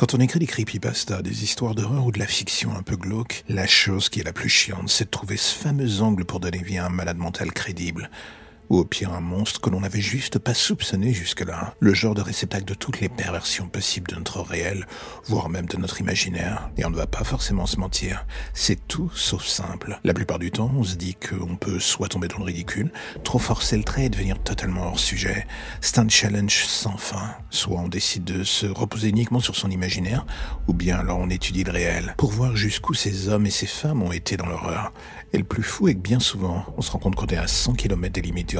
Quand on écrit des creepypastas, des histoires d'horreur ou de la fiction un peu glauque, la chose qui est la plus chiante, c'est de trouver ce fameux angle pour donner vie à un malade mental crédible ou au pire un monstre que l'on n'avait juste pas soupçonné jusque-là, le genre de réceptacle de toutes les perversions possibles de notre réel, voire même de notre imaginaire. Et on ne va pas forcément se mentir, c'est tout sauf simple. La plupart du temps, on se dit qu'on peut soit tomber dans le ridicule, trop forcer le trait et devenir totalement hors sujet. C'est un challenge sans fin. Soit on décide de se reposer uniquement sur son imaginaire, ou bien alors on étudie le réel, pour voir jusqu'où ces hommes et ces femmes ont été dans l'horreur. Et le plus fou est que bien souvent, on se rend compte qu'on est à 100 km des limites du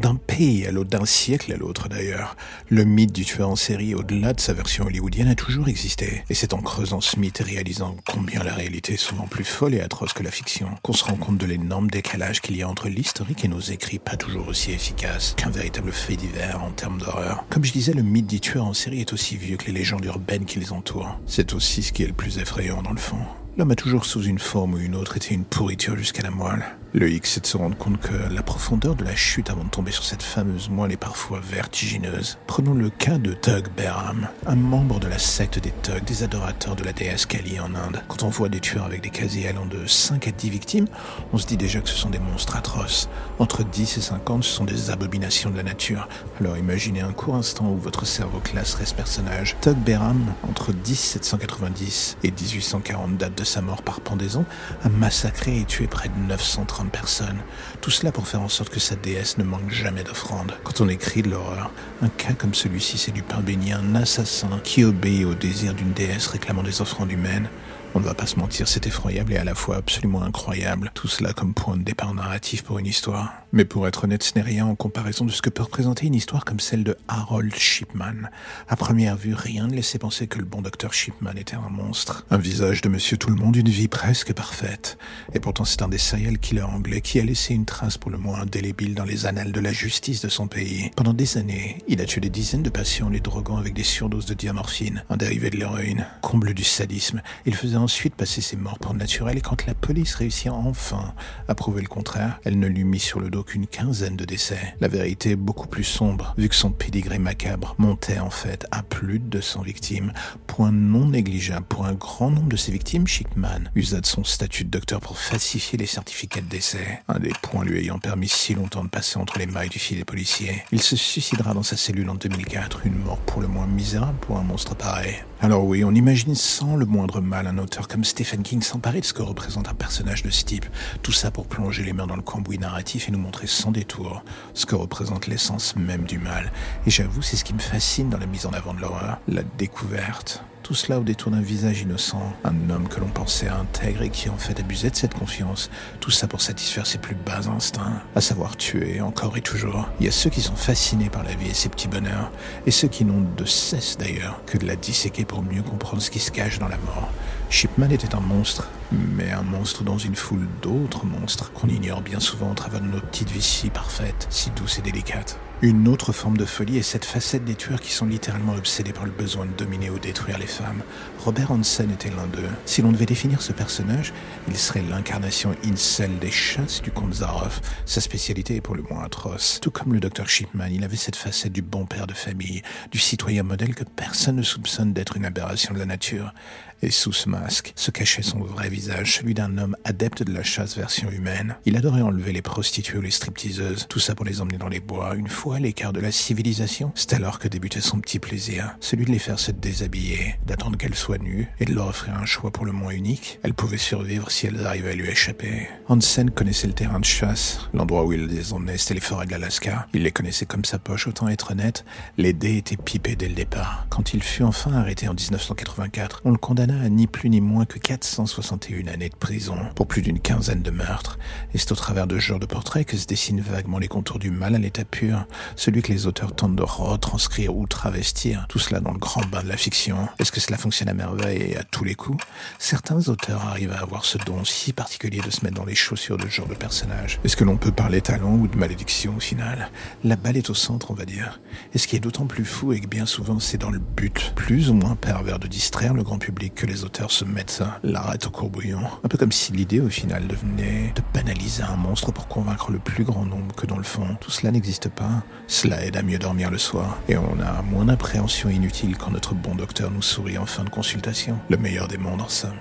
D'un pays à l'autre, d'un siècle à l'autre d'ailleurs, le mythe du tueur en série, au-delà de sa version hollywoodienne, a toujours existé. Et c'est en creusant ce mythe et réalisant combien la réalité est souvent plus folle et atroce que la fiction, qu'on se rend compte de l'énorme décalage qu'il y a entre l'historique et nos écrits pas toujours aussi efficaces qu'un véritable fait divers en termes d'horreur. Comme je disais, le mythe du tueur en série est aussi vieux que les légendes urbaines qui les entourent. C'est aussi ce qui est le plus effrayant dans le fond. L'homme a toujours sous une forme ou une autre été une pourriture jusqu'à la moelle. Le X, c'est de se rendre compte que la profondeur de la chute avant de tomber sur cette fameuse moelle est parfois vertigineuse. Prenons le cas de Tug Behram, un membre de la secte des Tug, des adorateurs de la déesse Kali en Inde. Quand on voit des tueurs avec des casiers allant de 5 à 10 victimes, on se dit déjà que ce sont des monstres atroces. Entre 10 et 50, ce sont des abominations de la nature. Alors imaginez un court instant où votre cerveau classerait ce personnage. Tug Behram, entre 1790 et 1840, date de sa mort par pendaison, a massacré et tué près de 930 personnes. Tout cela pour faire en sorte que sa déesse ne manque jamais d'offrandes. Quand on écrit de l'horreur, un cas comme celui-ci, c'est du pain béni, un assassin qui obéit au désir d'une déesse réclamant des offrandes humaines. On ne va pas se mentir, c'est effroyable et à la fois absolument incroyable. Tout cela comme point de départ narratif pour une histoire. Mais pour être honnête, ce n'est rien en comparaison de ce que peut représenter une histoire comme celle de Harold Shipman. À première vue, rien ne laissait penser que le bon docteur Shipman était un monstre. Un visage de monsieur tout le monde, une vie presque parfaite. Et pourtant, c'est un des serial killers anglais qui a laissé une trace pour le moins indélébile dans les annales de la justice de son pays. Pendant des années, il a tué des dizaines de patients les droguant avec des surdoses de diamorphine, un dérivé de l'héroïne. Comble du sadisme, il faisait ensuite passer ses morts pour naturel et quand la police réussit enfin à prouver le contraire, elle ne lui mit sur le dos qu'une quinzaine de décès. La vérité est beaucoup plus sombre, vu que son pédigré macabre montait en fait à plus de 200 victimes. Point non négligeable pour un grand nombre de ces victimes, Shipman usa de son statut de docteur pour falsifier les certificats de décès, un des points lui ayant permis si longtemps de passer entre les mailles du filet policier. Il se suicidera dans sa cellule en 2004, une mort pour le moins misérable pour un monstre pareil. Alors oui, on imagine sans le moindre mal un auteur comme Stephen King s'emparer de ce que représente un personnage de ce type. Tout ça pour plonger les mains dans le cambouis narratif et nous montrer sans détour ce que représente l'essence même du mal. Et j'avoue, c'est ce qui me fascine dans la mise en avant de l'horreur, la découverte. Tout cela au détour d'un visage innocent, un homme que l'on pensait intègre et qui en fait abusait de cette confiance. Tout ça pour satisfaire ses plus bas instincts, à savoir tuer encore et toujours. Il y a ceux qui sont fascinés par la vie et ses petits bonheurs, et ceux qui n'ont de cesse d'ailleurs que de la disséquer pour mieux comprendre ce qui se cache dans la mort. Shipman était un monstre, mais un monstre dans une foule d'autres monstres qu'on ignore bien souvent au travers de nos petites vies si parfaites, si douces et délicates. Une autre forme de folie est cette facette des tueurs qui sont littéralement obsédés par le besoin de dominer ou détruire les femmes. Robert Hansen était l'un d'eux. Si l'on devait définir ce personnage, il serait l'incarnation incel des chasses du comte Zaroff. Sa spécialité est pour le moins atroce. Tout comme le docteur Shipman, il avait cette facette du bon père de famille, du citoyen modèle que personne ne soupçonne d'être une aberration de la nature. Et sous ce masque se cachait son vrai visage, celui d'un homme adepte de la chasse version humaine. Il adorait enlever les prostituées ou les stripteaseuses, tout ça pour les emmener dans les bois, une fois à l'écart de la civilisation. C'est alors que débutait son petit plaisir, celui de les faire se déshabiller, d'attendre qu'elles soient nues et de leur offrir un choix pour le moins unique. Elles pouvaient survivre si elles arrivaient à lui échapper. Hansen connaissait le terrain de chasse, l'endroit où il les emmenait, c'était les forêts de l'Alaska. Il les connaissait comme sa poche, autant être honnête, les dés étaient pipés dès le départ. Quand il fut enfin arrêté en 1984, on le condamna ni plus ni moins que 461 années de prison pour plus d'une quinzaine de meurtres. Et c'est au travers de ce genre de portrait que se dessinent vaguement les contours du mal à l'état pur, celui que les auteurs tentent de retranscrire ou travestir, tout cela dans le grand bain de la fiction. Est-ce que cela fonctionne à merveille et à tous les coups? Certains auteurs arrivent à avoir ce don si particulier de se mettre dans les chaussures de ce genre de personnage. Est-ce que l'on peut parler talent ou de malédiction au final? La balle est au centre, on va dire. Et ce qui est d'autant plus fou est que bien souvent c'est dans le but, plus ou moins pervers, de distraire le grand public que les auteurs se mettent l'arrête au courbouillon. Un peu comme si l'idée au final devenait de banaliser un monstre pour convaincre le plus grand nombre que dans le fond, tout cela n'existe pas. Cela aide à mieux dormir le soir. Et on a moins d'appréhension inutile quand notre bon docteur nous sourit en fin de consultation. Le meilleur des mondes en somme.